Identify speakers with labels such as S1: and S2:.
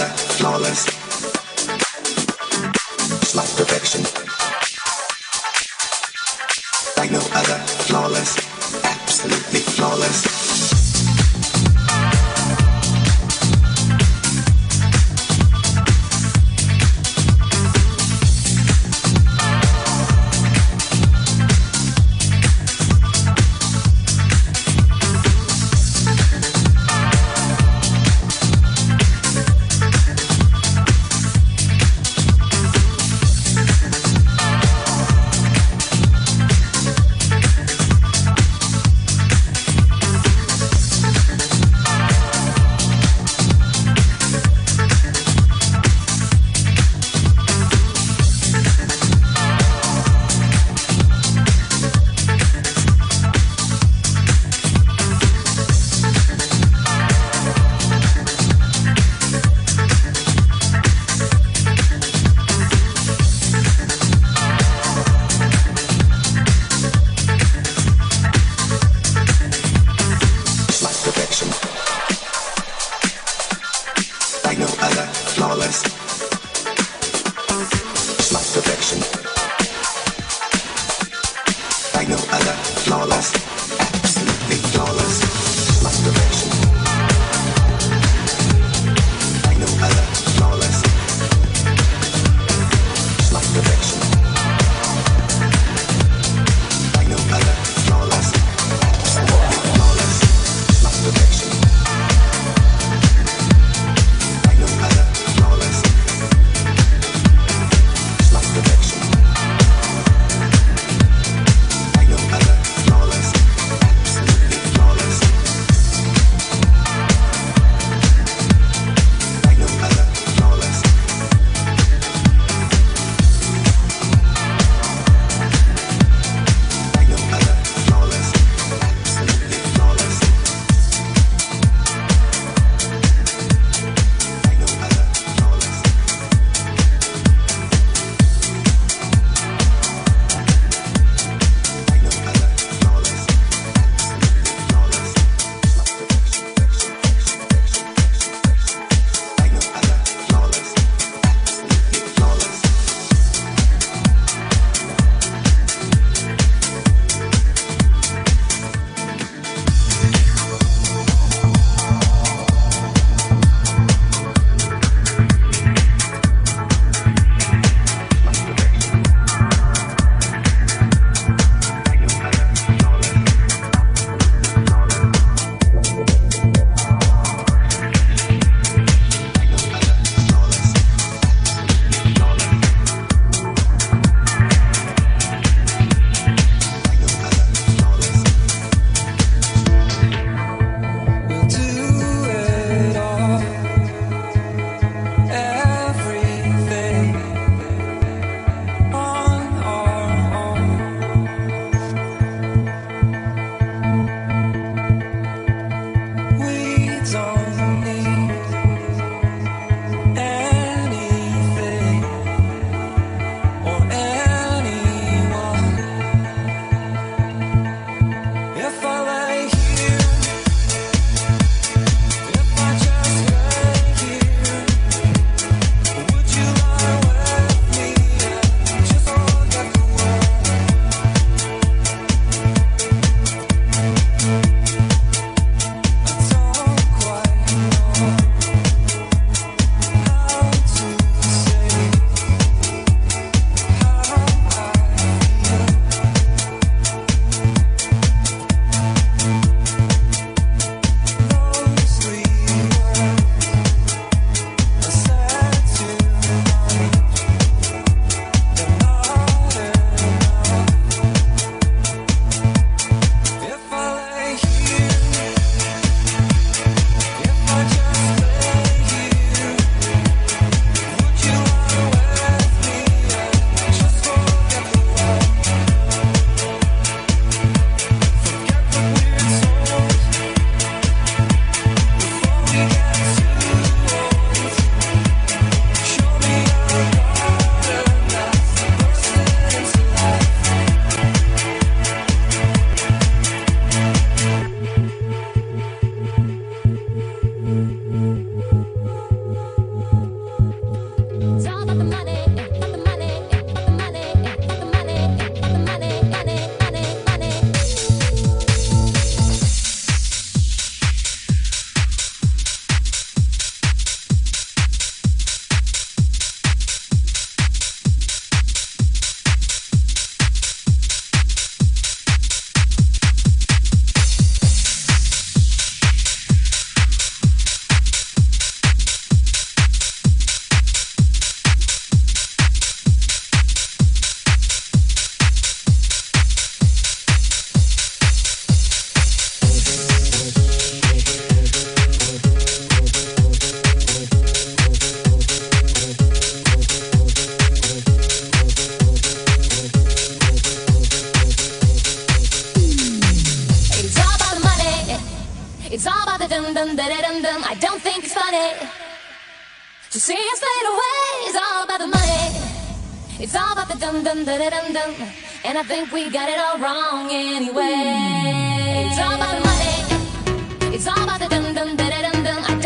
S1: flawless, flawless.
S2: Dum dum da dum dum. And I think we got it all wrong anyway. It's all about the money. It's all about the dum dum da dum dum. I